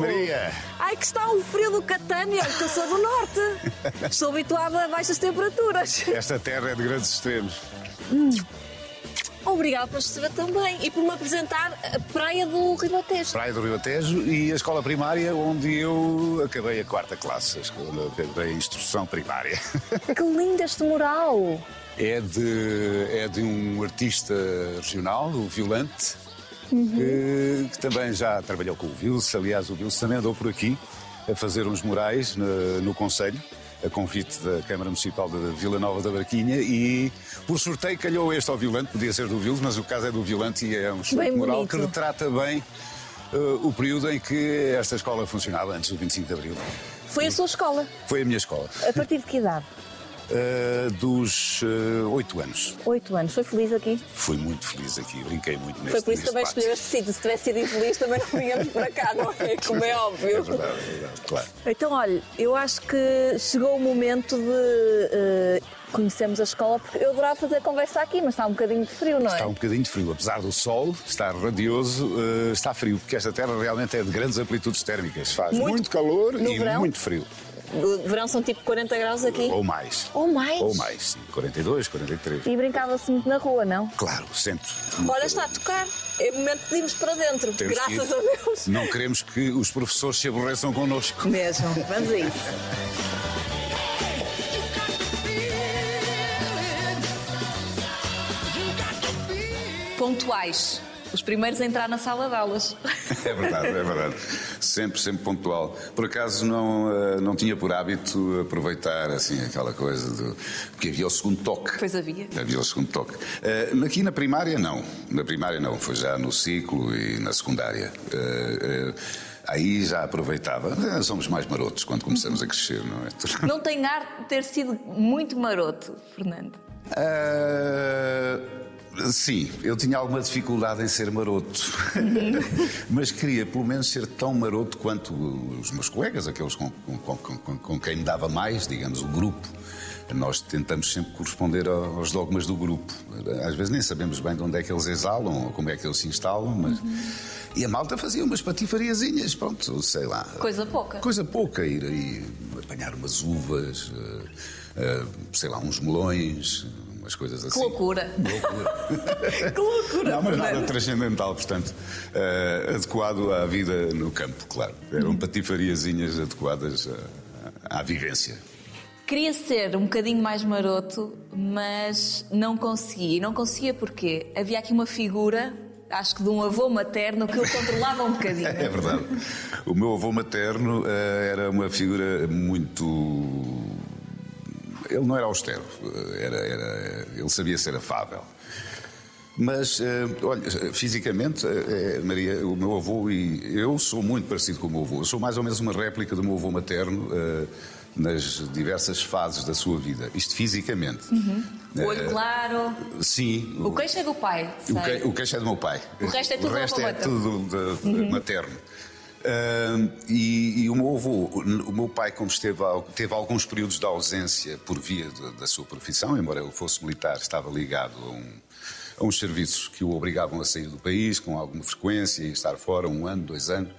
Maria! Ai, que está um frio do Catânia, que eu sou do Norte. Estou habituada a baixas temperaturas. Esta terra é de grandes extremos. Obrigada por receber também e por me apresentar a Praia do Ribatejo. Praia do Rio Atejo e a escola primária onde eu acabei a quarta classe, a escola, acabei a instrução primária. Que lindo este mural. É de, é de um artista regional, o Violante, que, que também já trabalhou com o Vilse. Aliás, o Vilse também andou por aqui a fazer uns murais no, no Conselho, a convite da Câmara Municipal de Vila Nova da Barquinha e, por sorteio, calhou este ao Violante, podia ser do Vilse, mas o caso é do Violante e é um excelente mural que retrata bem eh, o período em que esta escola funcionava, antes do 25 de Abril. Foi a sua escola. Foi a minha escola. A partir de que idade? Eh, dos oito anos. Oito anos. Foi feliz aqui? Fui muito feliz aqui, brinquei muito neste Foi por isso também escolheu este sítio. Se tivesse sido infeliz, também não vinhamos para cá, não é? Como é É óbvio. verdade, é verdade, claro. Então, olha, eu acho que chegou o momento de eh, conhecermos a escola, porque eu adorava fazer a conversa aqui, mas está um bocadinho de frio, não é? Está um bocadinho de frio, apesar do sol estar radioso, eh, está frio, porque esta terra realmente é de grandes amplitudes térmicas. Faz Muito- muito, calor e verão? muito frio. Verão são tipo 40 graus aqui. Ou mais. Ou mais? Ou mais, sim. 42, 43. E brincava-se muito na rua, não? Claro, sempre. Olha, está a tocar. É momento de irmos para dentro. Temos que. Graças a Deus. Não queremos que os professores se aborreçam connosco. Mesmo. Vamos a isso. Pontuais. Os primeiros a entrar na sala de aulas. É verdade, é verdade. Sempre, sempre pontual. Por acaso não, eh, não tinha por hábito aproveitar assim aquela coisa do. Porque havia o segundo toque. Pois havia. Havia o segundo toque. Eh, aqui na primária, não. Na primária, não. Foi já no ciclo e na secundária. Eh, aí já aproveitava. Somos mais marotos quando começamos a crescer, não é? Não tem ar de ter sido muito maroto, Fernando. Ah, sim, eu tinha alguma dificuldade em ser maroto. Mas queria pelo menos ser tão maroto quanto os meus colegas, aqueles com, com- com- com- com quem me dava mais, digamos, o grupo. Nós tentamos sempre corresponder ao- aos dogmas do grupo. Às vezes nem sabemos bem de onde é que eles exalam ou como é que eles se instalam, mas. E a malta fazia umas patifariazinhas, pronto, sei lá. Coisa pouca. Coisa pouca, ir aí apanhar umas uvas, eh, eh, sei lá, uns melões, umas coisas assim. Que loucura. Loucura. que loucura. Não, mas nada transcendental, portanto, eh, adequado à vida no campo, claro. Eram patifariazinhas adequadas à, à vivência. Queria ser um bocadinho mais maroto, mas não conseguia. E não conseguia porque havia aqui uma figura, acho que de um avô materno, que o controlava um bocadinho. É verdade. O meu avô materno eh, era uma figura muito. Ele não era austero, era, era- ele sabia ser afável. Mas, eh, olha, fisicamente, eh, eh, Maria, o meu avô e eu sou muito parecido com o meu avô. Eu sou mais ou menos uma réplica do meu avô materno nas diversas fases da sua vida. Isto fisicamente. O olho claro. Sim. O queixo é do pai. O, que, o queixo é do meu pai. O resto é tudo O resto é tudo de- de- materno. Ah, e, e o meu avô, o meu pai, como esteve, teve alguns períodos de ausência por via de- da sua profissão, embora ele fosse militar, estava ligado a, um, a uns serviços que o obrigavam a sair do país com alguma frequência e estar fora um ano, dois anos.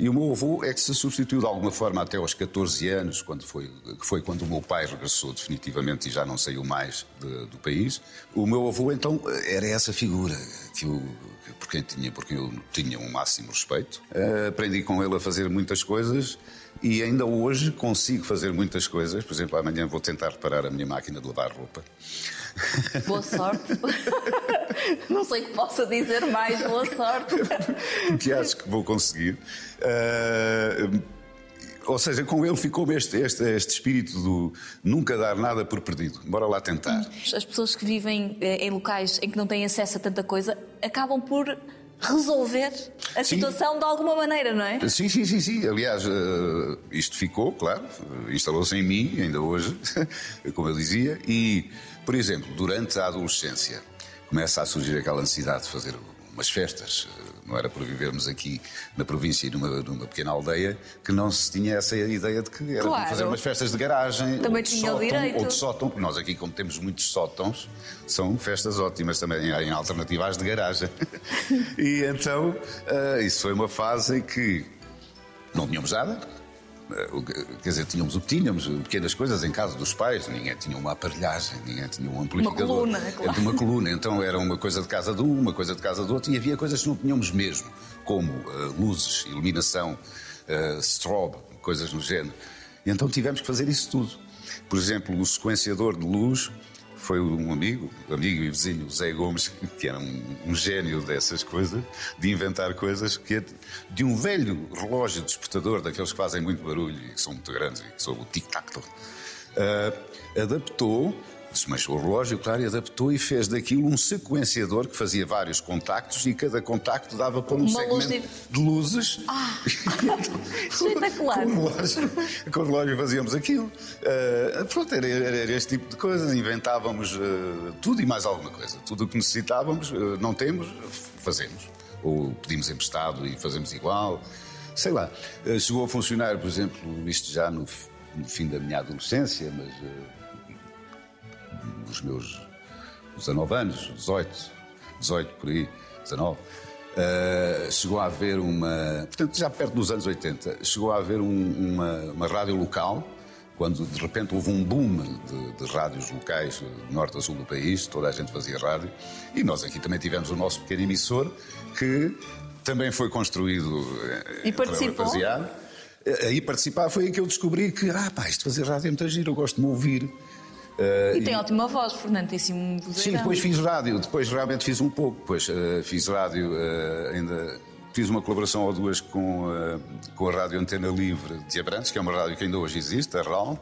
E o meu avô é que se substituiu de alguma forma até aos 14 anos, quando foi, que foi quando o meu pai regressou definitivamente e já não saiu mais de- do país. O meu avô, então, era essa figura que eu, por, quem tinha, por quem eu tinha um máximo respeito. Eh, aprendi com ele a fazer muitas coisas e ainda hoje consigo fazer muitas coisas. Por exemplo, amanhã vou tentar reparar a minha máquina de lavar roupa. Boa sorte. não sei o que possa dizer mais. Boa sorte. que acho que vou conseguir. Ah, ou seja, com ele ficou este, este, este espírito do nunca dar nada por perdido. Bora lá tentar. As pessoas que vivem eh, em locais em que não têm acesso a tanta coisa acabam por resolver a Sim. situação de alguma maneira, não é? Sim, sim, sim, sim. Aliás, ah, isto ficou, claro, instalou-se em mim, ainda hoje, como eu dizia, e, por exemplo, durante a adolescência começa a surgir aquela necessidade de fazer umas festas. Não era por vivermos aqui na província e numa, numa pequena aldeia que não se tinha essa ideia de que era Claro. fazer umas festas de garagem. Também ou de tinha sótão, direito. Ou de sótão, porque nós aqui, como temos muitos sótãos, são festas ótimas também, em alternativa às de garagem. e então, ah, isso foi uma fase em que Não tínhamos nada. Eh, quer dizer, tínhamos o que tínhamos, pequenas coisas em casa dos pais, ninguém tinha uma aparelhagem, ninguém tinha um amplificador. Uma coluna, claro. Uma coluna, então era uma coisa de casa de um, uma coisa de casa do outro, e havia coisas que não tínhamos mesmo, como uh, luzes, iluminação, uh, strobe, coisas no género. E então tivemos que fazer isso tudo. Por exemplo, o sequenciador de luz foi um amigo, amigo e vizinho, Zé Gomes, que era um, um gênio dessas coisas, de inventar coisas que de um velho relógio despertador, daqueles que fazem muito barulho e que são muito grandes, e que são o tic-tac, uh, adaptou desmanchou o relógio, claro, e adaptou e fez daquilo um sequenciador que fazia vários contactos e cada contacto dava para um Uma segmento luz de... de luzes. Ah, espetacular. com, o relógio, com o relógio fazíamos aquilo. Uh, pronto, era, era, este tipo de coisas. Inventávamos uh, tudo e mais alguma coisa. Tudo o que necessitávamos, uh, não temos, fazemos. Ou pedimos emprestado e fazemos igual. Sei lá. chegou a funcionar, por exemplo, isto já no, no fim da minha adolescência, mas dos meus 19 anos, 18, 18 por aí, 19, uh, chegou a haver uma. Portanto, já perto dos anos 80, chegou a haver um, uma, uma rádio local quando de repente houve um boom de, de, rádios locais, norte a sul do país, toda a gente fazia rádio, e nós aqui também tivemos o nosso pequeno emissor, que também foi construído eh, e participou. Rapaziada. Aí participar foi aí que eu descobri que, ah, pá, isto fazer rádio é muito giro, eu gosto de me ouvir. Uh, e tem e... ótima voz, Fernando, tem sim Sim, depois fiz rádio, depois realmente fiz um pouco, depois uh, fiz rádio, uh, ainda fiz uma colaboração ou duas com, com a Rádio Antena Livre de Abrantes, que é uma rádio que ainda hoje existe, a RAL.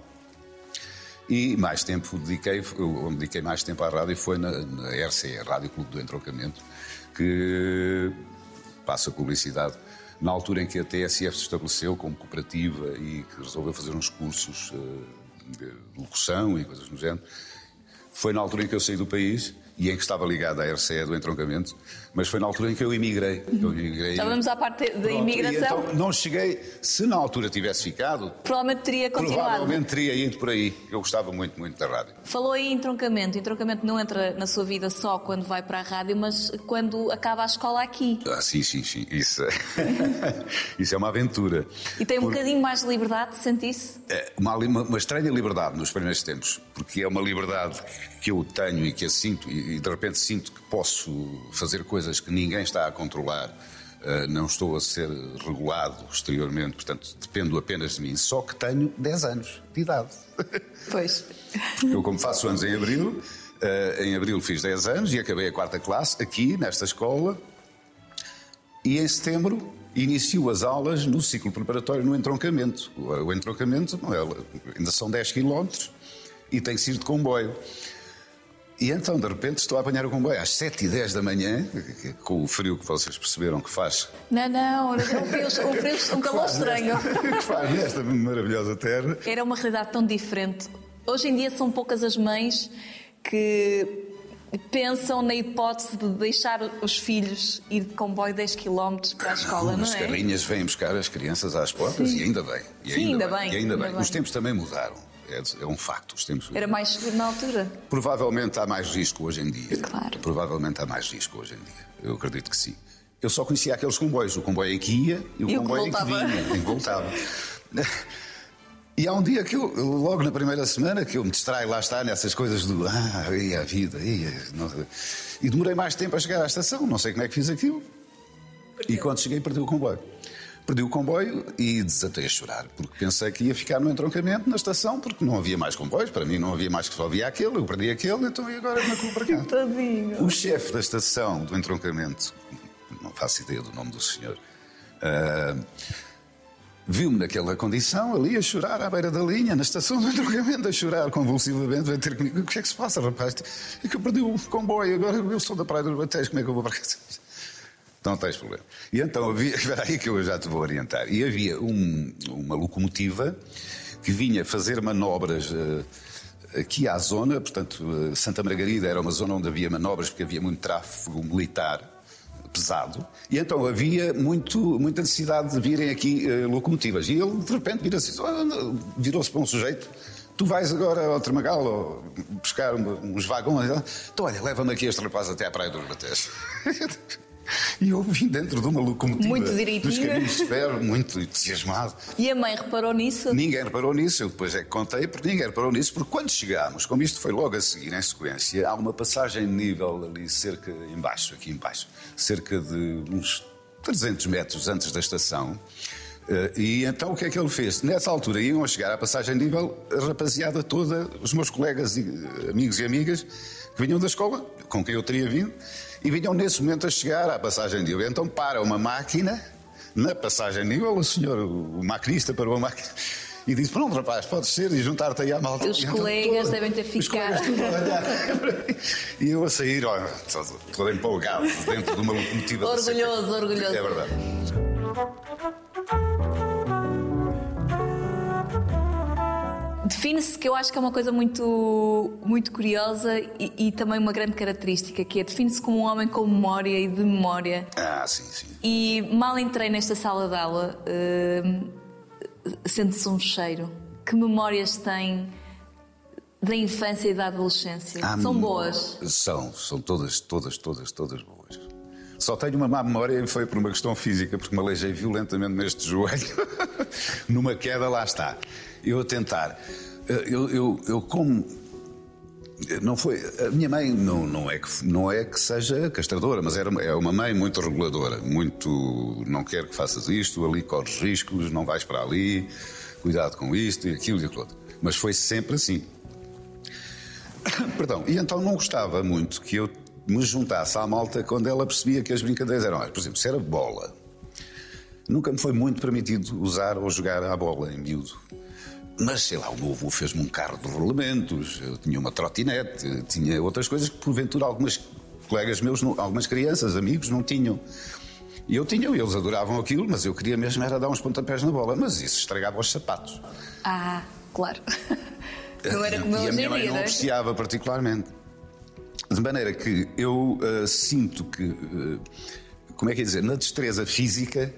E mais tempo dediquei, onde dediquei mais tempo à rádio foi na, na RCE, Rádio Clube do Entrocamento, que passa publicidade na altura em que a TSF se estabeleceu como cooperativa e que resolveu fazer uns cursos locução e coisas do género. Foi na altura em que eu saí do país e em que estava ligado à RCE do entroncamento, mas foi na altura em que eu emigrei. Eu emigrei Já vamos à parte da imigração. Então não cheguei, se na altura tivesse ficado. Provavelmente teria continuado. Provavelmente teria ido por aí. Eu gostava muito, muito da rádio. Falou aí em entroncamento. Entroncamento não entra na sua vida só quando vai para a rádio, mas quando acaba a escola aqui. Ah, sim, sim, sim. Isso é, Isso é uma aventura. E tem um por... bocadinho mais de liberdade, sentisse? É uma, uma, uma estranha liberdade nos primeiros tempos, porque é uma liberdade que eu tenho e que a sinto, e de repente sinto que posso fazer coisas que ninguém está a controlar. Uh, não estou a ser regulado exteriormente, portanto dependo apenas de mim. Só que tenho 10 anos de idade. Pois. Eu, como faço anos em abril, uh, em abril fiz 10 anos e acabei a quarta classe aqui, nesta escola. E em setembro inicio as aulas no ciclo preparatório no entroncamento. O entroncamento não é, ainda são 10 quilómetros e tem que ser de comboio. E então, de repente, estou a apanhar o comboio às 7 e 10 da manhã, com o frio que vocês perceberam que faz. Não, não, um frio, um, frio, um calor estranho. que faz nesta maravilhosa terra. Era uma realidade tão diferente. Hoje em dia são poucas as mães que pensam na hipótese de deixar os filhos ir de comboio 10 km para a escola, não, não é? As carrinhas vêm buscar as crianças às portas Sim. e ainda bem. E Sim, ainda, bem, bem. E ainda, bem. bem. Os tempos também mudaram. É, é um facto. Era mais seguro na altura? Provavelmente há mais risco hoje em dia. Claro. Provavelmente há mais risco hoje em dia. Eu acredito que sim. Eu só conhecia aqueles comboios. O comboio em que ia e o e comboio em que vinha. Em que voltava. E há um dia que eu, logo na primeira semana, que eu me distraio, lá está, nessas coisas do ah, e a vida, e, e demorei mais tempo a chegar à estação, não sei como é que fiz aquilo. E quando cheguei, perdi o comboio. Perdi o comboio e desatei a chorar, porque pensei que ia ficar no entroncamento na estação, porque não havia mais comboios, para mim não havia mais que só havia aquele, eu perdi aquele, então e agora como é que vou para cá? Tadinho. O chefe da estação do entroncamento, não faço ideia do nome do senhor, uh, viu-me naquela condição, ali a chorar à beira da linha, na estação do entroncamento, a chorar convulsivamente, veio ter comigo, o que é que se passa, rapaz? É que eu perdi o comboio, agora eu sou da Praia dos Batéis, como é que eu vou para casa? Não tens problema. E então havia, espera aí que eu já te vou orientar. E havia um, uma locomotiva que vinha fazer manobras uh, aqui à zona, portanto, uh, Santa Margarida era uma zona onde havia manobras porque havia muito tráfego militar pesado, e então havia muito, muita necessidade de virem aqui uh, locomotivas. E ele, de repente, vira-se, virou-se para um sujeito tu vais agora ao Tramagal buscar uns vagões. Então, olha, leva-me aqui este rapaz até à Praia dos Batés. E eu vim dentro de uma locomotiva Muito direitinho. caminhos de ferro, muito entusiasmado. E a mãe reparou nisso? Ninguém reparou nisso, eu depois é que contei, porque ninguém reparou nisso, porque quando chegámos, como isto foi logo a seguir em sequência, há uma passagem de nível ali cerca, embaixo, aqui embaixo, cerca de uns 300 metros antes da estação. Eh, E então o que é que ele fez? Nessa altura iam a chegar à passagem de nível a rapaziada toda, os meus colegas, e, eh, amigos e amigas, que vinham da escola, com quem eu teria vindo, e vinham nesse momento a chegar à passagem de nível. Então para uma máquina, na passagem de nível, o senhor, o maquinista para uma máquina, e disse: Pronto, rapaz, podes ser e juntar-te aí à malta. Os então, colegas devem ter ficado. E eu a sair, ó, todo, empolgado, dentro de uma locomotiva. Orgulhoso, orgulhoso. É verdade. Define-se que eu acho que é uma coisa muito, muito curiosa e, e também uma grande característica, que é define-se como um homem com memória e de memória. Ah, sim, sim. E mal entrei nesta sala de aula, hum, sente-se um cheiro. Que memórias tem da infância e da adolescência? Ah, São boas. São, são todas, todas, todas, todas boas. Só tenho uma má memória e foi por uma questão física, porque me aleijei violentamente neste joelho. Numa queda, lá está. Eu a tentar. Eu, eu, eu como. Não foi. A minha mãe não, não, é que, não é que seja castradora, mas era, é uma mãe muito reguladora. Muito. Não quero que faças isto, ali corres riscos, não vais para ali, cuidado com isto e aquilo e aquilo outro. Mas foi sempre assim. Perdão, e então não gostava muito que eu me juntasse à malta quando ela percebia que as brincadeiras eram. Por exemplo, se era bola, nunca me foi muito permitido usar ou jogar à bola em miúdo. Mas sei lá, o avô fez-me um carro de rolamentos, eu tinha uma trotinete, tinha outras coisas que porventura algumas colegas meus, algumas crianças, amigos, não tinham. E eu tinha, eles adoravam aquilo, mas eu queria mesmo era dar uns pontapés na bola, mas isso estragava os sapatos. Ah, claro. Não era como e a minha mãe não não é? apreciava particularmente. De maneira que eu ah, sinto que, ah, como é que é dizer, na destreza física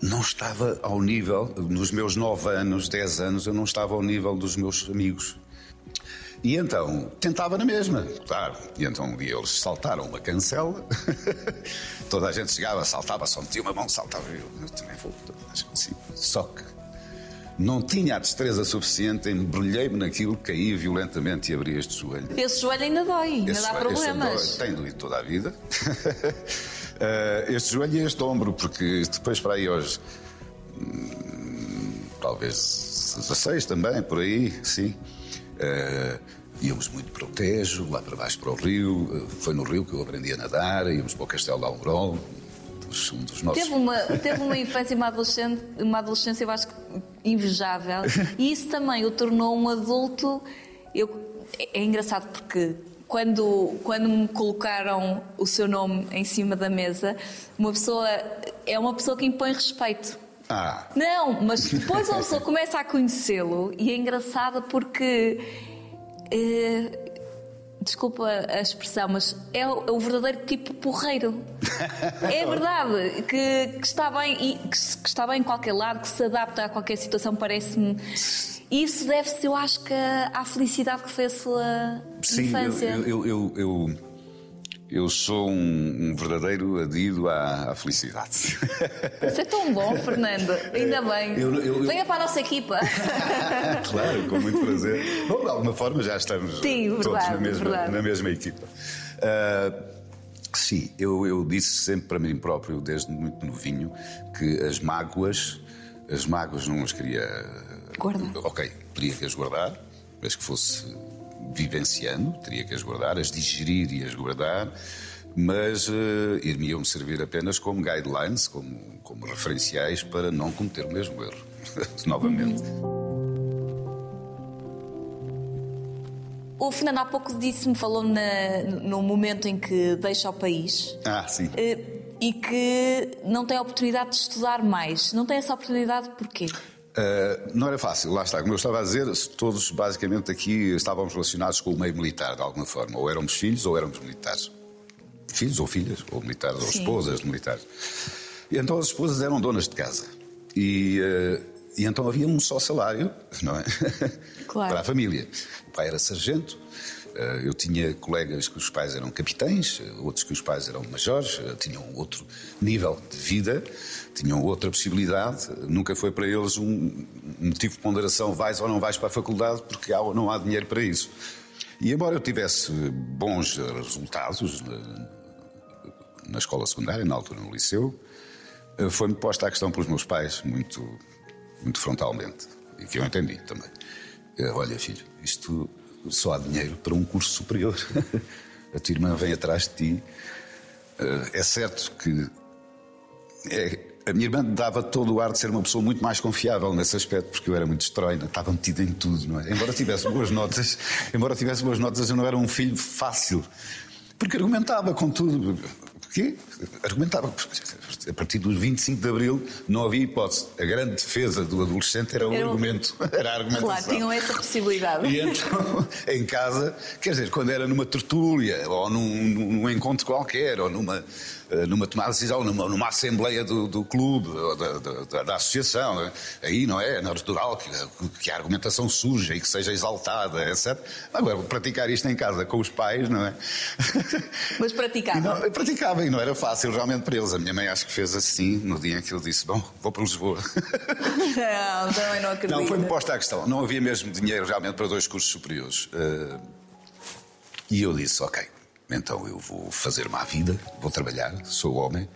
não estava ao nível, nos meus 9 anos, 10 anos, eu não estava ao nível dos meus amigos. E então, tentava na mesma, claro. E então um dia eles saltaram uma cancela, toda a gente chegava, saltava, só metia uma mão, saltava, eu, eu também vou, acho que sim. Só que não tinha a destreza suficiente, embrulhei-me naquilo, caí violentamente e abri este joelho. Esse joelho ainda dói, ainda Esse dá joelho- esse problemas. joelho Tem doído toda a vida. Eh, este joelho e este ombro, porque depois para aí hoje, hum, talvez 16 também, por aí, sim. Eh, íamos muito para o Tejo, lá para baixo para o rio. Eh, foi no rio que eu aprendi a nadar, íamos para o Castelo de Almorol, um dos, um dos nossos. Teve uma, teve uma infância e uma adolescência, uma adolescência, eu acho que invejável. E isso também o tornou um adulto. Eu, é, é engraçado porque quando, quando me colocaram o seu nome em cima da mesa, uma pessoa é uma pessoa que impõe respeito. Ah, Não, mas depois uma pessoa começa a conhecê-lo e é engraçado porque. eh, desculpa a expressão, mas é o, é o verdadeiro tipo porreiro. É verdade, que, que está bem e que, que está bem em qualquer lado, que se adapta a qualquer situação, parece-me. Isso deve-se, eu acho que, à felicidade que foi a sua sim, infância. eu, eu, eu, eu, eu sou um, verdadeiro adido à, felicidade. Isso é tão bom, Fernando. Ainda bem. Eu- eu- Venha para a nossa equipa. claro, com muito prazer. Bom, de alguma forma já estamos Sim, todos na, mesma, na mesma equipa. Ah, sim, eu, eu disse sempre para mim próprio, desde muito novinho, que as mágoas, as mágoas não as queria. Guardar. Ok, teria que as guardar, mas que fosse vivenciando, teria que as guardar, as digerir e as guardar. Mas uh, iriam-me servir apenas como guidelines, como, como referenciais para não cometer o mesmo erro novamente. O Fernando há pouco disse-me, falou na, no momento em que deixa o país Ah, sim. eh, e que não tem a oportunidade de estudar mais. Não tem essa oportunidade porquê? Uh, não era fácil, lá está. Como eu estava a dizer, todos basicamente aqui estávamos relacionados com o meio militar, de alguma forma. Ou éramos filhos ou éramos militares. Filhos ou filhas, ou militares, ou Sim. esposas de militares. E então as esposas eram donas de casa. E, uh, e então havia um só salário, não é? Claro. Para a família. O pai era sargento Eh, eu tinha colegas que os pais eram capitães, eh, outros que os pais eram majores, eh, tinham outro nível de vida, tinham outra possibilidade. Nunca foi para eles um motivo de ponderação: vais ou não vais para a faculdade, porque há ou não há dinheiro para isso. E embora eu tivesse bons resultados na escola secundária, na altura no liceu, foi-me posta a questão pelos meus pais, muito, muito frontalmente, e que eu entendi também. Olha, filho, isto só há dinheiro para um curso superior. a tua irmã vem atrás de ti. Eh, é certo que é, a minha irmã dava todo o ar de ser uma pessoa muito mais confiável nesse aspecto, porque eu era muito estróina, estava metido em tudo, não é? Embora tivesse boas notas, embora tivesse boas notas, eu não era um filho fácil, porque argumentava com tudo. Porquê? Argumentava a partir dos 25 de Abril não havia hipótese. A grande defesa do adolescente era o era argumento. Era a argumentação. Claro, tinham essa possibilidade. E então, em casa, quer dizer, quando era numa tertúlia, ou num, num encontro qualquer, ou numa eh, numa tomada de decisão, numa, numa assembleia do, do clube, da, da, da, associação. É? Aí não é, é natural que, que, a argumentação surja e que seja exaltada, etc. Agora, praticar isto em casa com os pais, não é? Mas praticava? Não, praticava e não era fácil realmente para eles. A minha mãe acho que fez assim no dia em que eu disse: Bom, vou para Lisboa. Não, também não acredito. Não, foi-me posta a questão. Não havia mesmo dinheiro realmente para dois cursos superiores. Uh, e eu disse: Ok, então eu vou fazer má vida, vou trabalhar, sou homem,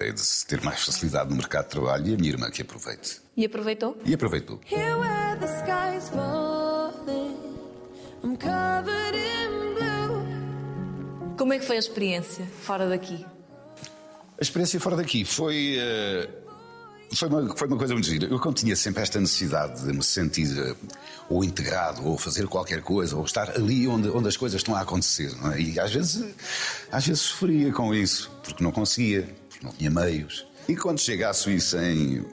hei de ter mais facilidade no mercado de trabalho e a minha irmã que aproveite. E aproveitou? E aproveitou. Como é que foi a experiência fora daqui? A experiência fora daqui foi. Uh foi uma, foi uma coisa muito gira. Eu, quando tinha sempre esta necessidade de me sentir uh, ou integrado, ou fazer qualquer coisa, ou estar ali onde, onde as coisas estão a acontecer, é? E às vezes, às vezes sofria com isso, porque não conseguia, porque não tinha meios. E quando cheguei à Suíça em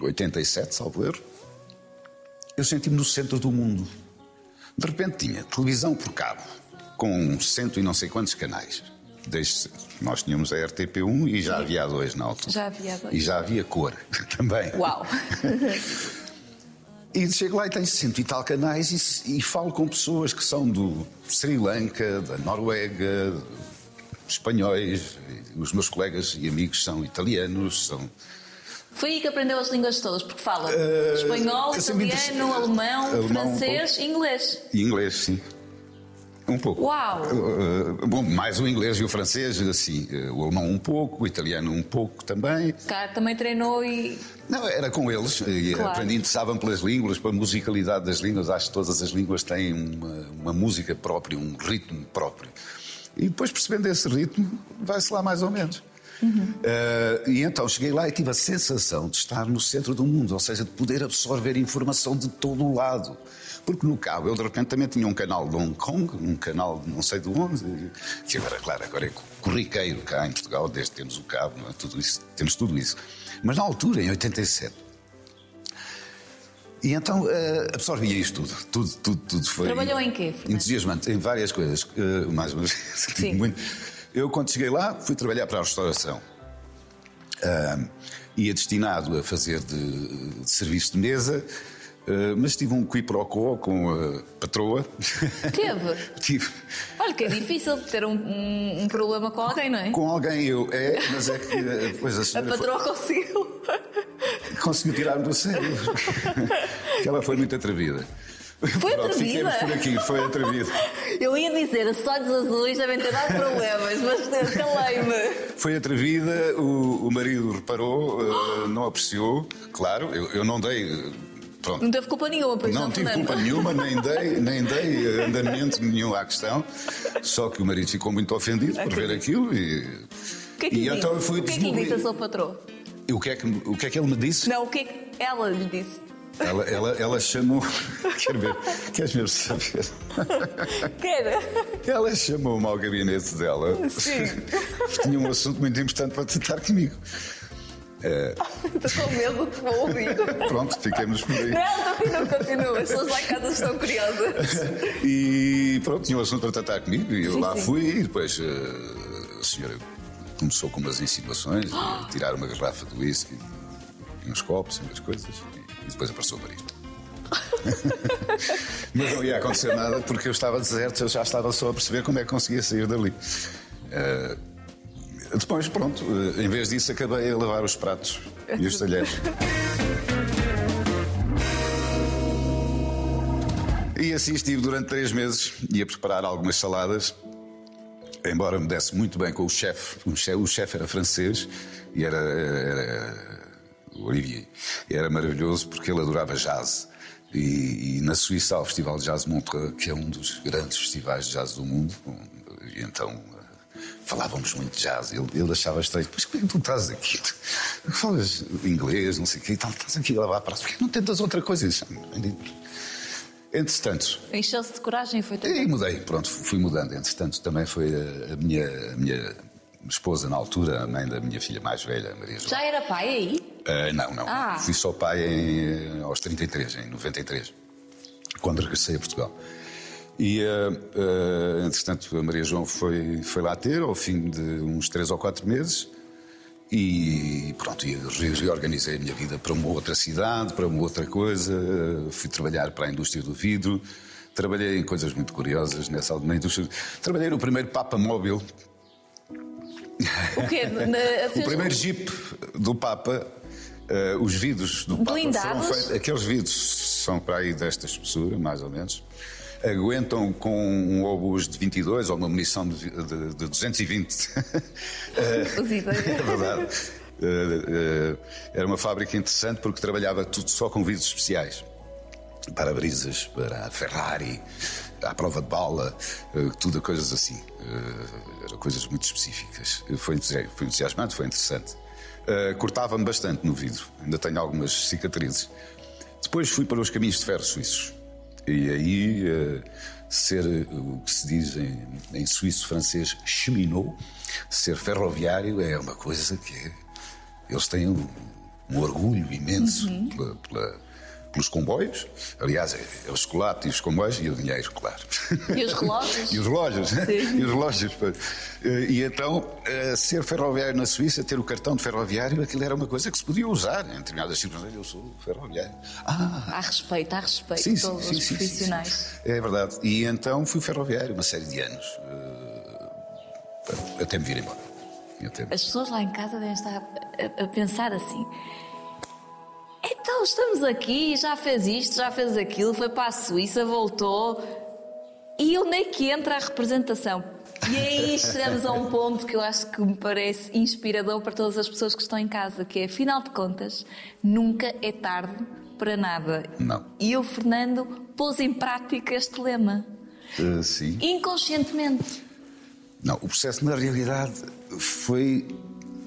87, salvo erro, eu senti-me no centro do mundo. De repente tinha televisão por cabo, com cento e não sei quantos canais desde, nós tínhamos a RTP1 e já havia dois na altura. Já havia dois. E já havia cor também. Uau! E chego lá e tenho cento e tal canais e, e, falo com pessoas que são do Sri Lanka, da Noruega, espanhóis. Os meus colegas e amigos são italianos, são. Foi aí que aprendeu as línguas todas, porque fala uh, espanhol, italiano, alemão, alemão, francês e inglês. E inglês, sim. Um pouco. Uau! Uh, bom, mais o inglês e o francês, assim. Uh, o alemão um pouco, o italiano um pouco também. Cara, também treinou e. Não, era com eles. E claro. aprendi, interessavam pelas línguas, pela musicalidade das línguas. Acho que todas as línguas têm uma, uma música própria, um ritmo próprio. E depois, percebendo esse ritmo, vai-se lá mais ou menos. Uhum. Uh, e então cheguei lá e tive a sensação de estar no centro do mundo, ou seja, de poder absorver informação de todo o lado. Porque no cabo eu de repente também tinha um canal de Hong Kong, um canal de não sei de onde, que agora, claro, agora é corriqueiro cá em Portugal, desde que temos o cabo, é? tudo isso, temos tudo isso. Mas na altura, em 87, e então uh, absorvia isto tudo, tudo, tudo, tudo foi. Trabalhou em quê? Fernando? Entusiasmante, em várias coisas. Uh, mais uma vez, Sim. muito. Eu, quando cheguei lá, fui trabalhar para a restauração. Uh, ia destinado a fazer de, de serviço de mesa Uh, mas tive um quiprocó com a patroa. Teve? tive. Olha, que é difícil ter um, um, um, problema com alguém, não é? Com alguém eu, é, mas é que depois a A patroa foi... conseguiu. Conseguiu tirar-me do sério. que ela foi muito atrevida. Foi Pronto, atrevida? por aqui, foi atrevida. Eu ia dizer, os olhos azuis devem ter dado problemas, mas calei-me. Foi atrevida, o, o marido reparou, uh, não apreciou, claro, eu, eu não dei Pronto. Não teve culpa nenhuma, pois não. Não tive culpa nenhuma, nem dei, nem dei andamento nenhum à questão. Só que o marido ficou muito ofendido por ver aquilo e. O que é que e então eu fui O que é que lhe disse a sua patroa? O que, é que, o que é que ele me disse? Não, o que é que ela lhe disse? Ela, ela, ela chamou. Quer ver? Queres mesmo saber? Quero. Ela chamou-me ao gabinete dela. Sim. Tinha um assunto muito importante para tratar comigo. Estou com medo que vou ouvir. Pronto, fiquemos por aí. Não, continua, continua. As pessoas lá em casa estão curiosas. E pronto, tinha um assunto para tratar comigo e eu sim, lá sim. fui e depois uh, a senhora começou com umas insinuações, tirar uma garrafa de whisky, uns copos e umas coisas e depois apareceu o marido. Mas não ia acontecer nada porque eu estava deserto, eu já estava só a perceber como é que conseguia sair dali. Uh, depois, pronto, uh, em vez disso, acabei a lavar os pratos e os talheres. E assim estive durante três meses e a preparar algumas saladas. Embora me desse muito bem com o chefe, o chefe era francês e era, era Olivier. Era maravilhoso porque ele adorava jazz. E, e, na Suíça há o Festival de Jazz Montreux, que é um dos grandes festivais de jazz do mundo. E então eh, falávamos muito jazz. Ele, ele achava estranho. Mas como é que tu estás aqui? Tu falas inglês, não sei o quê, então estás aqui a lavar para Por que não tentas outra coisa? Entretanto. Encheu-se de coragem e foi também. E mudei, pronto, fui mudando. Entretanto, também foi a, a minha, a minha esposa na altura, a mãe da minha filha mais velha, Maria João. Já era pai aí? Uh, não, não. Ah. Fui só pai em, aos 33, em 93, quando regressei a Portugal. E, uh, entretanto, a Maria João foi, foi lá ter, ao fim de uns três ou quatro meses. E pronto, reorganizei a minha vida para uma outra cidade, para uma outra coisa. Fui trabalhar para a indústria do vidro. Trabalhei em coisas muito curiosas nessa na indústria. Trabalhei no primeiro Papa Móvel. O quê? Na, o primeiro Jeep do Papa. Uh, os vidros do Papa Blindados? foram feitos. Aqueles vidros são para aí desta espessura, mais ou menos aguentam com um obus de 22 ou uma munição de, de, de 220. é verdade. Eh, eh, era uma fábrica interessante porque trabalhava tudo só com vidros especiais. Para-brisas, para a Ferrari, à prova de bala, eh, tudo coisas assim. Eram coisas muito específicas. Foi, foi entusiasmante, foi interessante. Cortava-me bastante no vidro, ainda tenho algumas cicatrizes. Depois fui para os caminhos de ferro suíços. E aí, uh, ser o que se diz em, em suíço-francês cheminot, ser ferroviário, é uma coisa que é, eles têm um, um orgulho imenso uhum. pela, pela pelos comboios. Aliás, é, é o chocolate e os comboios e o dinheiro, claro. E os relógios. e os relógios. e os relógios. Eh, e então, eh, ser ferroviário na Suíça, ter o cartão de ferroviário, aquilo era uma coisa que se podia usar em determinadas circunstâncias. Eu sou ferroviário. Ah. Há respeito, há respeito sim, sim, sim, os profissionais. É verdade. E então fui ferroviário uma série de anos. Eh, até me vir embora. As pessoas lá em casa devem estar a pensar assim então estamos aqui, já fez isto, já fez aquilo, foi para a Suíça, voltou. E onde é que entra a representação? E aí chegamos a um ponto que eu acho que me parece inspirador para todas as pessoas que estão em casa, que é, afinal de contas, nunca é tarde para nada. Não. E o Fernando pôs em prática este lema. Uh, sim. Inconscientemente. Não, o processo na realidade foi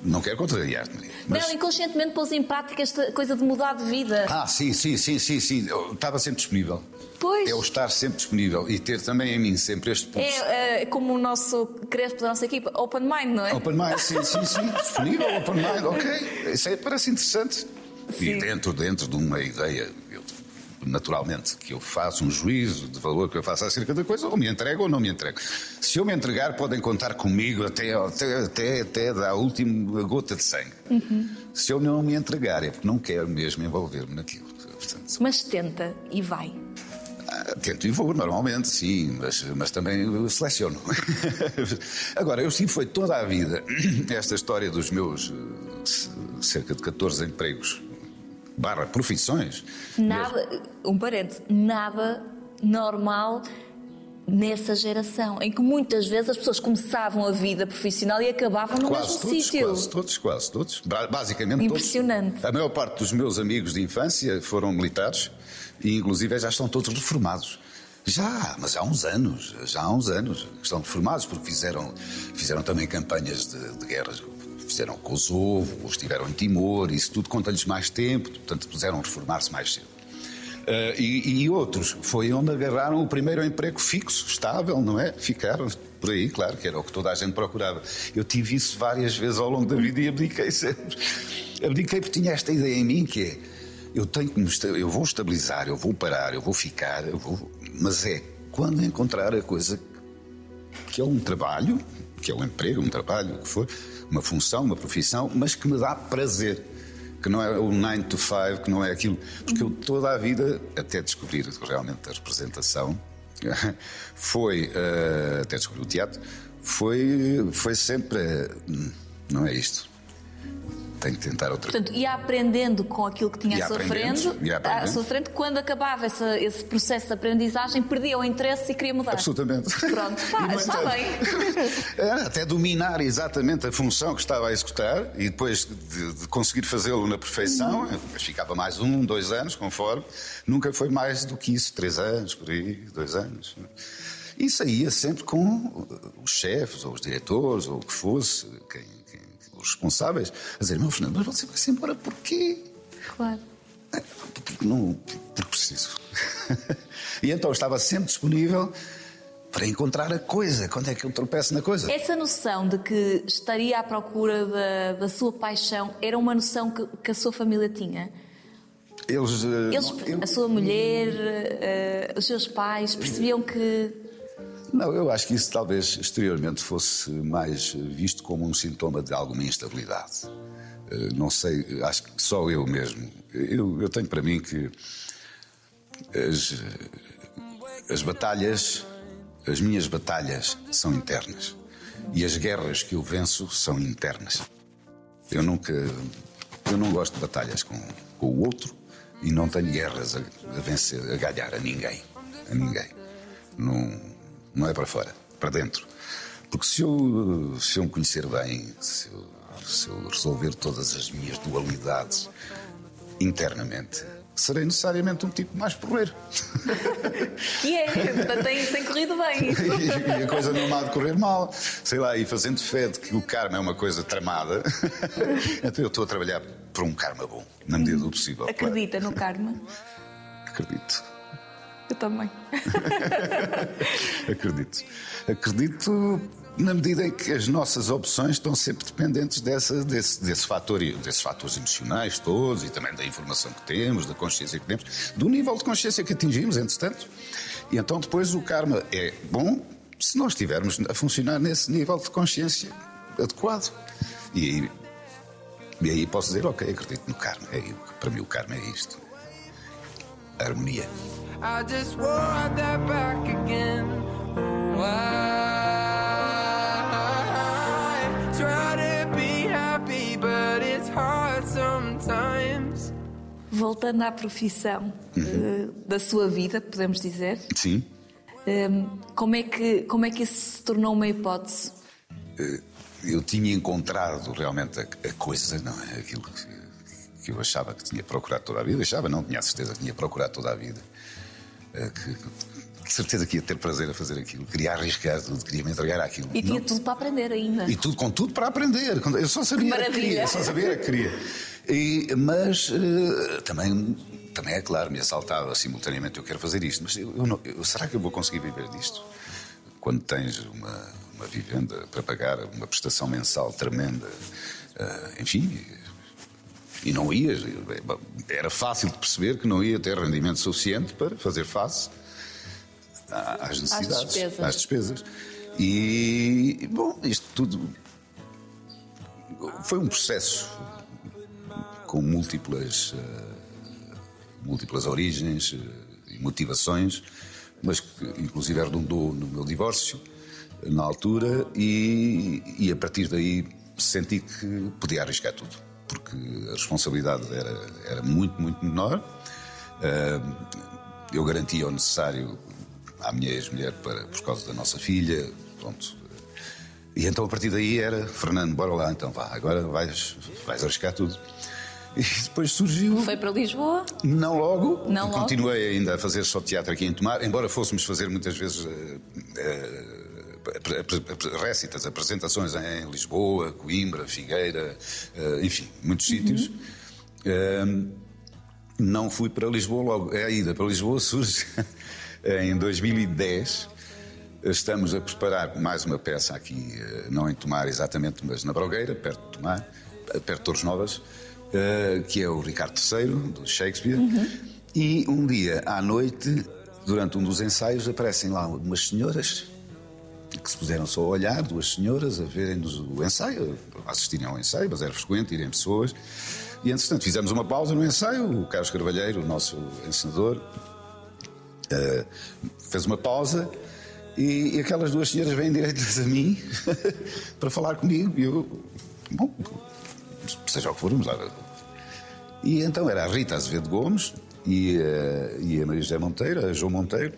não quero contrariar-te, Maria. Mas... Não, inconscientemente pôs em prática esta coisa de mudar de vida. Ah, sim, sim, sim, sim, sim. Eu estava sempre disponível. Pois. É o estar sempre disponível e ter também em mim sempre este pulso. É, é como o nosso Crespo da nossa equipa, open mind, não é? Open mind, sim, sim, sim. disponível, open mind, ok. Isso aí parece interessante. Sim. E dentro, dentro de uma ideia, naturalmente, que eu faço um juízo de valor que eu faço acerca da coisa, ou me entrego ou não me entrego. Se eu me entregar, podem contar comigo até, até, até, até da última gota de sangue. Uhum. Se eu não me entregar, é porque não quero mesmo envolver-me naquilo. Portanto, mas tenta e vai. Ah, tento e vou, normalmente, sim, mas, mas também seleciono. Agora, eu sim foi toda a vida esta história dos meus eh, cerca de 14 empregos barra profissões. Nada, um parente, nada normal nessa geração, em que muitas vezes as pessoas começavam a vida profissional e acabavam no quase mesmo todos, sítio. Quase todos, quase todos. Basicamente Impressionante. Todos. A maior parte dos meus amigos de infância foram militares e inclusive já estão todos reformados. Já, mas há uns anos, já há uns anos estão reformados porque fizeram, fizeram também campanhas de, de guerras fizeram Kosovo, ou estiveram em Timor, isso tudo conta-lhes mais tempo, portanto puseram reformar-se mais cedo. Uh, e, e, outros foi onde agarraram o primeiro emprego fixo, estável, não é? Ficaram por aí, claro, que era o que toda a gente procurava. Eu tive isso várias vezes ao longo da vida e abdiquei sempre. Abdiquei porque tinha esta ideia em mim que é eu tenho que me, eu vou estabilizar, eu vou parar, eu vou ficar, eu vou, mas é quando encontrar a coisa que é um trabalho, que é um emprego, um trabalho, o que for, uma função, uma profissão, mas que me dá prazer. que não é o 9 to 5, que não é aquilo. Porque eu toda a vida, até descobrir realmente a representação, foi, uh, até descobrir o teatro, foi, foi sempre. Uh, não é isto tem que tentar outra Portanto, ia aprendendo com aquilo que tinha à sua, frente, à sua frente, quando acabava essa, esse processo de aprendizagem, perdia o interesse e queria mudar. Absolutamente. Pronto, pá, está bem. até dominar exatamente a função que estava a executar e depois de, de conseguir fazê-lo na perfeição, ficava mais um, dois anos, conforme. Nunca foi mais do que isso, três anos, por aí, dois anos. E saía sempre com os chefes, ou os diretores, ou o que fosse, quem os responsáveis, a dizer: Meu Fernando, mas você vai-se embora porquê? Claro. É, porque, não, porque preciso. e então estava sempre disponível para encontrar a coisa, quando é que eu tropeço na coisa. Essa noção de que estaria à procura da, da sua paixão era uma noção que, que a sua família tinha? Eles, eh, Eles eu... a sua mulher, uh, os seus pais, percebiam que não, eu acho que isso talvez exteriormente fosse mais visto como um sintoma de alguma instabilidade. Eh, não sei, acho que só eu mesmo. Eu, eu tenho para mim que as, as batalhas, as minhas batalhas são internas. E as guerras que eu venço são internas. Eu nunca. Eu não gosto de batalhas com, com o outro e não tenho guerras a, a vencer, a ganhar a ninguém. A ninguém. Não não é para fora, para dentro. Porque se eu, se eu me conhecer bem, se eu, se eu resolver todas as minhas dualidades internamente, serei necessariamente um tipo mais porreiro. Que é, tem, tem corrido bem. e, a coisa não há de correr mal. Sei lá, e fazendo fé de que o karma é uma coisa tramada, então eu estou a trabalhar por um karma bom, na medida do possível. Acredita claro. no karma? Acredito. Eu também. Acredito. Acredito na medida em que as nossas opções estão sempre dependentes dessa, desse, desse fator, desses fatores emocionais todos e também da informação que temos, da consciência que temos, do nível de consciência que atingimos, entretanto. E então depois o karma é bom se nós estivermos a funcionar nesse nível de consciência adequado. E aí, e aí posso dizer, ok, acredito no karma. É, para mim o karma é isto. A harmonia. I just want that back again. Why try to be happy, but it's hard sometimes. Voltando à profissão uhum. uh, da sua vida, podemos dizer. Sim. Um, ehm, como, é que, como é que isso se tornou uma hipótese? Uh, eu tinha encontrado realmente a, a, coisa, não é? Aquilo que, que eu achava que tinha procurado toda a vida. Achava, não tinha a certeza que tinha procurado toda a vida eh, que, de certeza que ia ter prazer a fazer aquilo, queria arriscar tudo, queria me entregar àquilo. E tinha não... tudo para aprender ainda. E tudo com tudo para aprender. Eu só sabia que, que queria, só sabia que queria. E, mas uh, também, também é claro, me assaltava simultaneamente, eu quero fazer isto, mas eu, eu, não, eu, será que eu vou conseguir viver disto? Quando tens uma, uma vivenda para pagar, uma prestação mensal tremenda, uh, enfim, e não ia, era fácil de perceber que não ia ter rendimento suficiente para fazer face às necessidades, às despesas. Às despesas. E, bom, isto tudo foi um processo com múltiplas, uh, múltiplas origens uh, e motivações, mas que inclusive redundou no meu divórcio na altura e, e a partir daí senti que podia arriscar tudo porque a responsabilidade era, era muito, muito menor. Eu garantia o necessário à minha ex-mulher por causa da nossa filha, pronto. E então a partir daí era, Fernando, bora lá então, vá, agora vais, vais arriscar tudo. E depois surgiu. Foi para Lisboa? Não logo. Não logo. Continuei ainda a fazer só teatro aqui em Tomar, embora fôssemos fazer muitas vezes. Uh, uh, récitas, apresentações em Lisboa, Coimbra, Figueira, eh, enfim, muitos uhum. sítios. Ehm, não fui para Lisboa logo. A ida para Lisboa surge em 2010. Estamos a preparar mais uma peça aqui, eh, não em Tomar exatamente, mas na Brogueira, perto de Tomar, perto de Torres Novas, eh, que é o Ricardo III, do Shakespeare. Uhum. E um dia à noite, durante um dos ensaios, aparecem lá umas senhoras que se puseram só a olhar, duas senhoras, a verem o ensaio, a assistirem ao ensaio, mas era frequente irem pessoas, E, entretanto, fizemos uma pausa no ensaio. O Carlos Carvalheiro, o nosso encenador, uh, fez uma pausa e, e, aquelas duas senhoras vêm direitas a mim para falar comigo. E eu, bom, seja o que for, vamos lá. E então era a Rita Azevedo Gomes e, uh, e a Maria José Monteiro, a João Monteiro,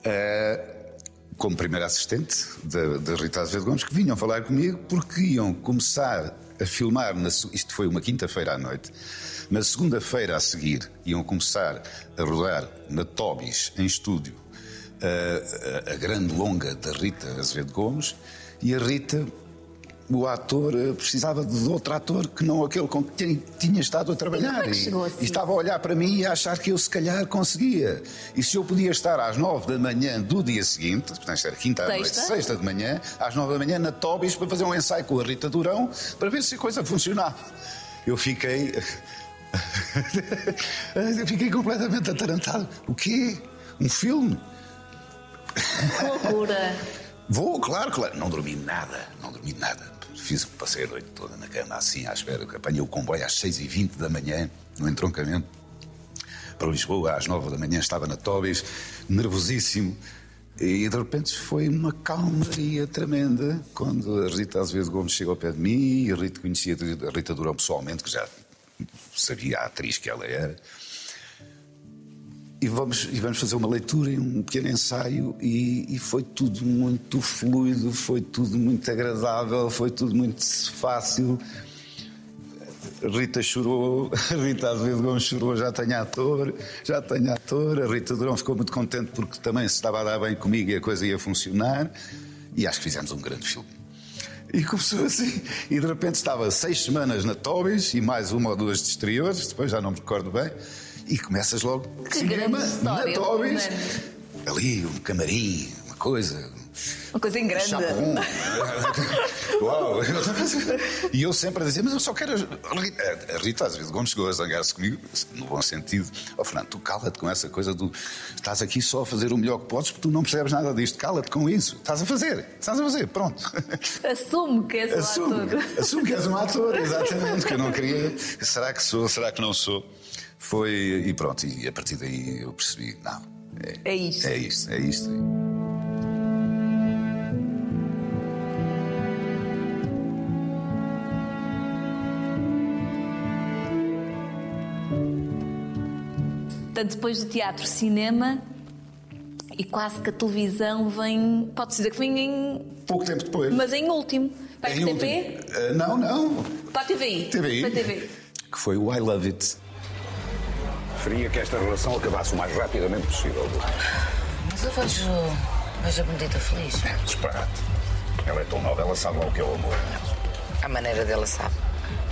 uh, como primeira assistente da Rita Azevedo Gomes, que vinham falar comigo porque iam começar a filmar, na, isto foi uma quinta-feira à noite, na segunda-feira a seguir iam começar a rodar na Tobis, em estúdio, a, a, a grande longa da Rita Azevedo Gomes, e a Rita o ator eh, precisava de outro ator que não aquele com que tinha estado a trabalhar. E, é assim? e, estava a olhar para mim e a achar que eu se calhar conseguia. E se eu podia estar às nove da manhã do dia seguinte, portanto era quinta à noite, sexta de manhã, às nove da manhã na Tobis para fazer um ensaio com a Rita Durão para ver se a coisa funcionava. Eu fiquei. eu fiquei completamente atarantado. O quê? Um filme? Que loucura! Vou, claro, claro. Não dormi nada, não dormi nada fiz, passei a noite toda na cama assim à espera, apanhei o comboio às 6h20 da manhã, no entroncamento, para Lisboa, às 9 da manhã estava na Tobis, nervosíssimo, e de repente foi uma calmaria tremenda quando a Rita Azevedo Gomes chegou ao pé de mim e a Rita conhecia a Rita Durão pessoalmente, que já sabia a atriz que ela era e vamos, e vamos fazer uma leitura e um pequeno ensaio e, e, foi tudo muito fluido, foi tudo muito agradável, foi tudo muito fácil. Rita chorou, Rita vezes Gomes chorou, já tenho ator, já tenho ator. A Rita Durão ficou muito contente porque também se estava a dar bem comigo e a coisa ia funcionar. E acho que fizemos um grande filme. E começou assim. E de repente estava seis semanas na Tobis e mais uma ou duas de exteriores, depois já não me recordo bem e começas logo que cinema, na Tobis, ali um camarim, uma coisa. Uma coisa em grande. Uau! E eu sempre a dizer, mas eu só quero. A Rita às vezes Gomes chegou a zangar-se comigo, no bom sentido. Ó oh, Fernando, tu cala-te com essa coisa do. Estás aqui só a fazer o melhor que podes porque tu não percebes nada disto. Cala-te com isso. Estás a fazer. Estás a fazer. Pronto. Assume que és um assume, ator. Assume que és um ator, exatamente. Que eu não queria. Será que sou? Será que não sou? Foi, e pronto, e a partir daí eu percebi, não, é, é isto. É isto, é isto. Portanto, depois do teatro, cinema e quase que a televisão vem. Pode-se dizer que vem em. Pouco tempo depois. Mas em último. Para a TV? Uh, não, não. Para a TVI. TVI. Para a TV. Que foi o I Love It preferia que esta relação acabasse o mais rapidamente possível. Mas eu vejo, vejo a Benedita feliz. É, disparate. Ela é tão nova, ela sabe lá o que é o amor. A maneira dela sabe.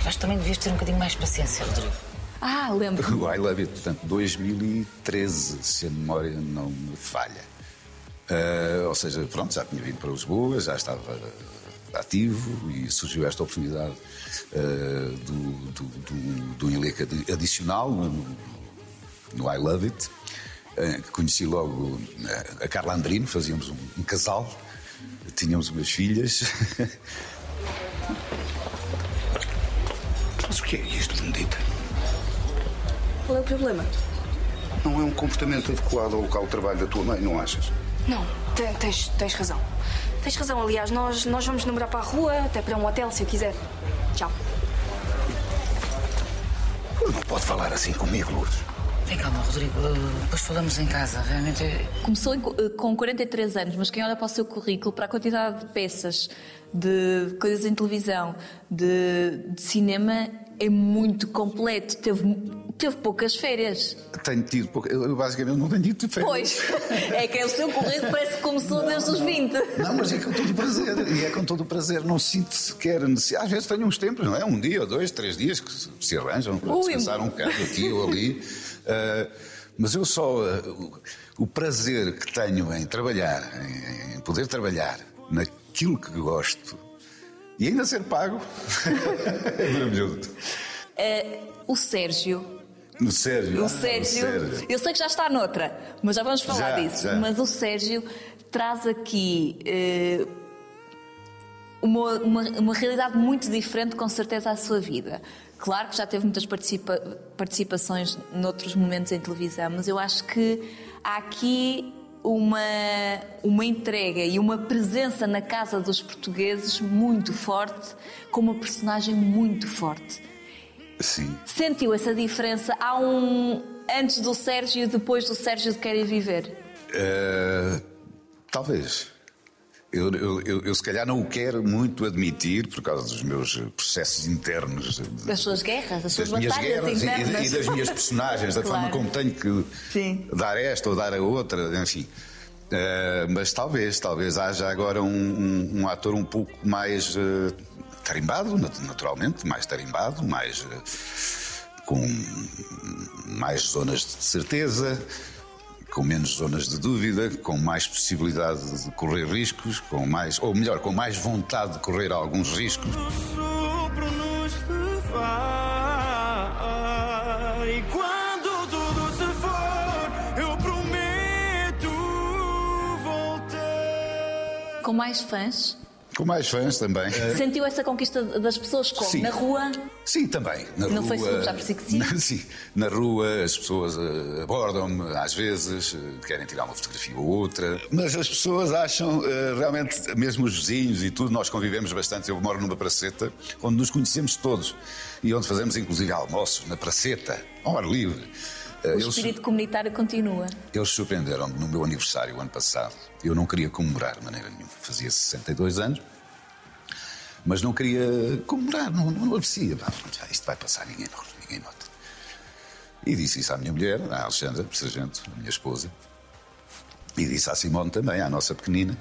Mas também devias ter um bocadinho mais de paciência, Rodrigo. Ah, lembro. O I Love It, portanto, 2013, se a memória não me falha. Uh, ou seja, pronto, já tinha vindo para Lisboa, já estava ativo e surgiu esta oportunidade uh, do, do, do, do elenco adicional no, no I Love It. Uh, conheci logo eh, a Carla Andrino, fazíamos um, um casal, tínhamos umas filhas. Mas o que é isto, Benedita? Qual é o problema? Não é um comportamento adequado ao local de trabalho da tua mãe, não achas? Não, tens, tens razão. Tens razão, aliás, nós, nós vamos namorar para a rua, até para um hotel, se eu quiser. Tchau. Não pode falar assim comigo, Lourdes. Tem calma, Rodrigo. Depois falamos em casa. Realmente. É- Começou eh, com 43 anos, mas quem olha para o seu currículo, para a quantidade de peças, de coisas em televisão, de, de cinema, é muito completo. Teve, teve poucas férias. Tenho tido poucas. Eu basicamente não tenho tido férias. Pois. É que é o seu currículo parece que começou desde os 20. Não, mas é com todo o prazer. E é com todo o prazer. Não sinto sequer necessidade. Às vezes tenho uns tempos, não é? Um dia, dois, três dias que se arranjam para descansar um bocado aqui ou ali. Uh, mas eu só. Uh, o prazer que tenho em trabalhar, em, em poder trabalhar naquilo que gosto e ainda ser pago é maravilhoso. Uh, o Sérgio. O Sérgio. O Sérgio, ah, o Sérgio. Eu sei que já está noutra, mas já vamos falar já, disso. Já. Mas o Sérgio traz aqui. Uma, uma, uma realidade muito diferente, com certeza, à sua vida Claro que já teve muitas participa participações noutros momentos em televisão, mas eu acho que há aqui uma, uma entrega e uma presença na casa dos portugueses muito forte, com uma personagem muito forte. Sim. Sentiu essa diferença? Há um antes do Sérgio e depois do Sérgio de Querem Viver? Uh, talvez. Eu, eu, eu, eu, se calhar não o quero muito admitir por causa dos meus processos internos. Das suas guerras, das suas minhas batalhas guerras internas. E, e, das minhas personagens, da Claro. forma como tenho que Sim. dar esta ou dar a outra, enfim. Uh, mas talvez, talvez haja agora um, um, um ator um pouco mais uh, tarimbado, nat- naturalmente, mais tarimbado, mais uh, com mais zonas de certeza, com menos zonas de dúvida, com mais possibilidade de correr riscos, com mais, ou melhor, com mais vontade de correr alguns riscos. sopro nos levar. E quando tudo se for, eu prometo voltar. Com mais fãs? Com mais fãs também. Sentiu essa conquista das pessoas como? Sim. Na rua? Sim, também. Na No rua, Facebook já percebi que sim. Na, sim. Na rua as pessoas eh, abordam-me às vezes, eh, querem tirar uma fotografia ou outra. Mas as pessoas acham eh, realmente, mesmo os vizinhos e tudo, nós convivemos bastante. Eu moro numa praceta onde nos conhecemos todos e onde fazemos inclusive almoços na praceta, ao ar livre. Eh, O eles- espírito comunitário continua. eles surpreenderam-me no meu aniversário, o ano passado. Eu não queria comemorar de maneira nenhuma. Fazia 62 anos, mas não queria comemorar, não, não aprecia. Pá, pronto, Isto vai passar, ninguém, não, ninguém nota. E disse isso à minha mulher, à Alexandra, sargento, a minha esposa. E disse à Simone também, à nossa pequenina.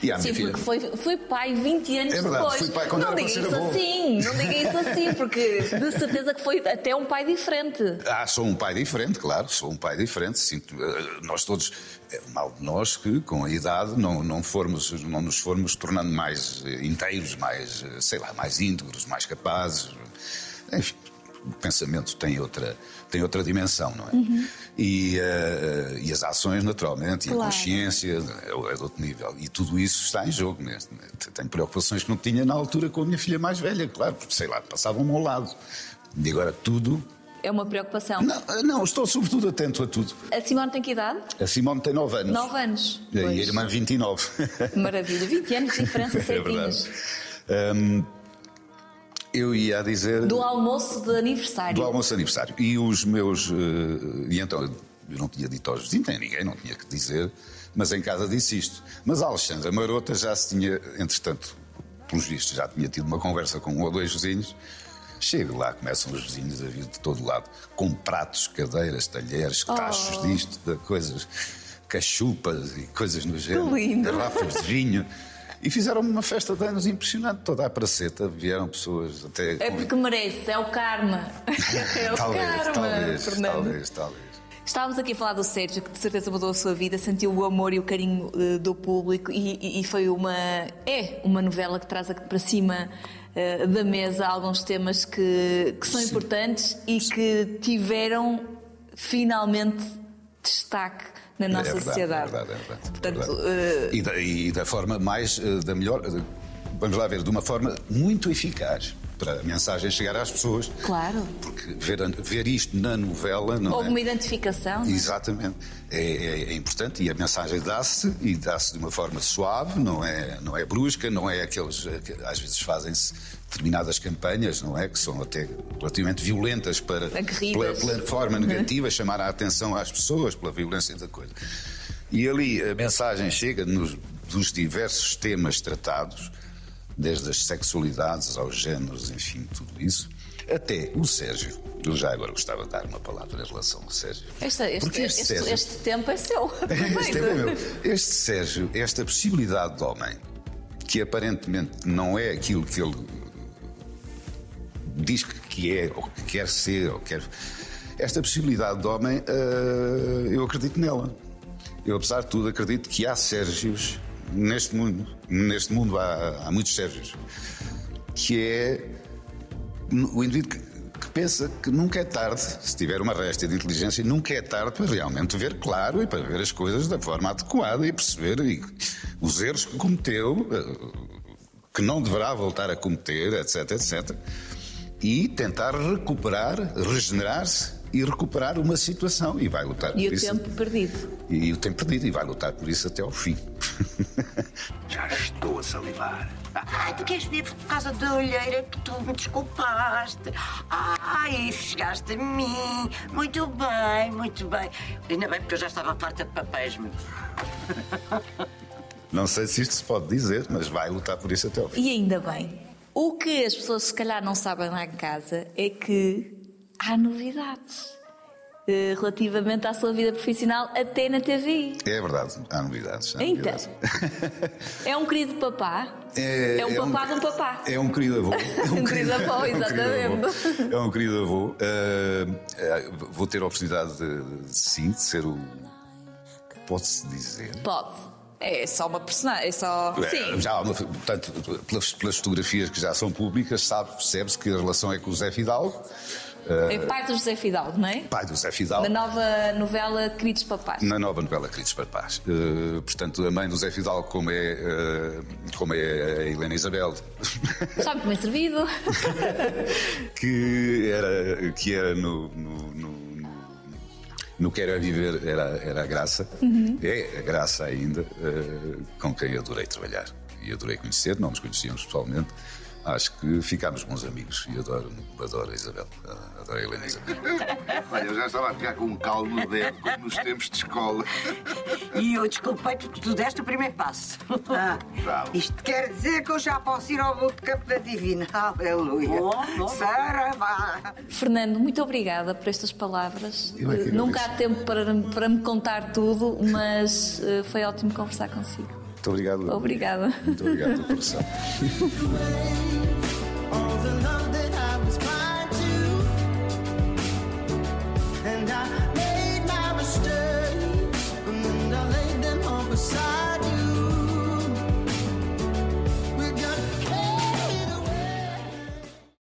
E à minha Sim, filha. porque foi, foi pai 20 anos É verdade, depois. fui pai quando não diga isso avô. assim, não diga isso assim, porque de certeza que foi até um pai diferente. Ah, sou um pai diferente, claro, sou um pai diferente. Sinto, eh, nós todos, é mal de nós que com a idade não, não, formos, não nos formos tornando mais eh, inteiros, mais, eh, sei lá, mais íntegros, mais capazes. Enfim, o pensamento tem outra, tem outra dimensão, não é? E, eh, e as ações, naturalmente, e a Claro. consciência é, é de outro nível. E tudo isso está em jogo mesmo. Tenho preocupações que não tinha na altura com a minha filha mais velha, claro, porque sei lá, passavam ao lado. E agora tudo É uma preocupação. não, não, estou sobretudo atento a tudo. A Simone tem que idade? A Simone tem 9 anos. 9 anos. E a Pois. irmã 29. Maravilha. 20 anos de diferença é certinhos. verdade. Hum, eu ia dizer. Do almoço de aniversário. do almoço de aniversário. E os meus. eh, e então, eu não tinha dito aos vizinhos, nem ninguém, não tinha que dizer, mas em casa disse isto. Mas a Alexandra Marota já se tinha, entretanto, pelos vistos, já tinha tido uma conversa com um ou dois vizinhos. Chego lá, começam os vizinhos a vir de todo lado, com pratos, cadeiras, talheres, Oh. tachos disto, de coisas, cachupas e coisas no género, lindo. garrafas de vinho. E fizeram uma festa de anos impressionante, toda a praceta, vieram pessoas até. É porque merece, é o karma. É o talvez, karma, talvez, Fernando. talvez, talvez. Estávamos aqui a falar do Sérgio, que de certeza mudou a sua vida, sentiu o amor e o carinho eh, do público e, e- foi uma. É uma novela que traz aqui para cima eh, da mesa alguns temas que, que são importantes e que tiveram finalmente destaque na nossa é verdade, sociedade. É verdade, é verdade. Portanto, é verdade. eh, E, da, e da forma mais, eh, da melhor, eh, vamos lá ver, de uma forma muito eficaz para a mensagem chegar às pessoas. Claro. Porque ver, ver isto na novela não Houve é... uma identificação. não é? Exatamente. É, é- é importante e a mensagem dá-se e dá-se de uma forma suave, não é, não é brusca, não é aqueles eh, que às vezes fazem-se determinadas campanhas, não é? Que são até relativamente violentas para, pela, pela forma negativa, chamar a atenção às pessoas pela violência da coisa. E ali a mensagem chega nos, dos diversos temas tratados, desde as sexualidades aos géneros, enfim, tudo isso. Até o Sérgio. Eu já agora gostava de dar uma palavra em relação ao Sérgio. Este, este- Porque este- Sérgio- este tempo é seu. este, é meu. Este Sérgio, esta possibilidade de homem, que aparentemente não é aquilo que ele diz que é, ou que quer ser, ou quer. Esta possibilidade de homem, eh, eu acredito nela. Eu, apesar de tudo, acredito que há Sérgios neste mundo. Neste mundo há, há muitos Sérgios. Que é o indivíduo que, que pensa que nunca é tarde, se tiver uma resta de inteligência, nunca é tarde para realmente ver claro e para ver as coisas da forma adequada e perceber e- os erros que cometeu, eh, que não deverá voltar a cometer, etc, etc. e tentar recuperar, regenerar-se e recuperar uma situação e vai lutar por E o isso. tempo perdido. E o tempo perdido e vai lutar por isso até ao fim. Já estou a salivar. Ai, tu queres vir por causa da olheira que tu me desculpaste. Ai, chegaste a mim. Muito bem, muito bem. Ainda bem porque eu já estava farta de papéis, meu. Não sei se isto se pode dizer, mas vai lutar por isso até ao fim. E ainda bem. O que as pessoas se calhar não sabem lá em casa é que há novidades eh, relativamente à sua vida profissional até na TV. É verdade, há novidades. há Então, novidades. é um querido papá. É, um papá de um papá. É um querido avô. É Um querido avô, é um querido exatamente. avô. É um querido avô. Ah, vou ter a oportunidade de, de, sim, de ser o. Pode-se dizer. Pode. É só uma personagem. É só. É, Sim. Já, portanto, pelas, pelas fotografias que já são públicas, sabe, percebe-se que a relação é com o Zé Fidalgo, É pai do José Fidalgo, não é? pai do Zé Fidalgo. Da nova novela Queridos Papás. Na nova novela Queridos Papás. Uh, portanto, a mãe do Zé Fidalgo, como é, uh, como é a Helena Isabel, Está muito bem servido. que era, que era no, no, no, no, Quero é Viver, era, era a Graça, é a Graça ainda, uh, com quem adorei trabalhar. E adorei conhecer, não nos conhecíamos pessoalmente. Acho que ficámos bons amigos e adoro, adoro a Isabel, adoro a Helena Isabel. Olha, eu já estava a ficar com um calo no dedo, como nos tempos de escola. E eu desculpei porque tu deste o primeiro passo. Ah, isto quer dizer que eu já posso ir ao bootcamp da Divina. Aleluia. Bom, bom. Saravá. Fernando, muito obrigada por estas palavras. Eu é Nunca há tempo para, para me contar tudo, mas eh, foi ótimo conversar consigo. Muito obrigado. Obrigada. Muito obrigado pela conversa. and I laid them all beside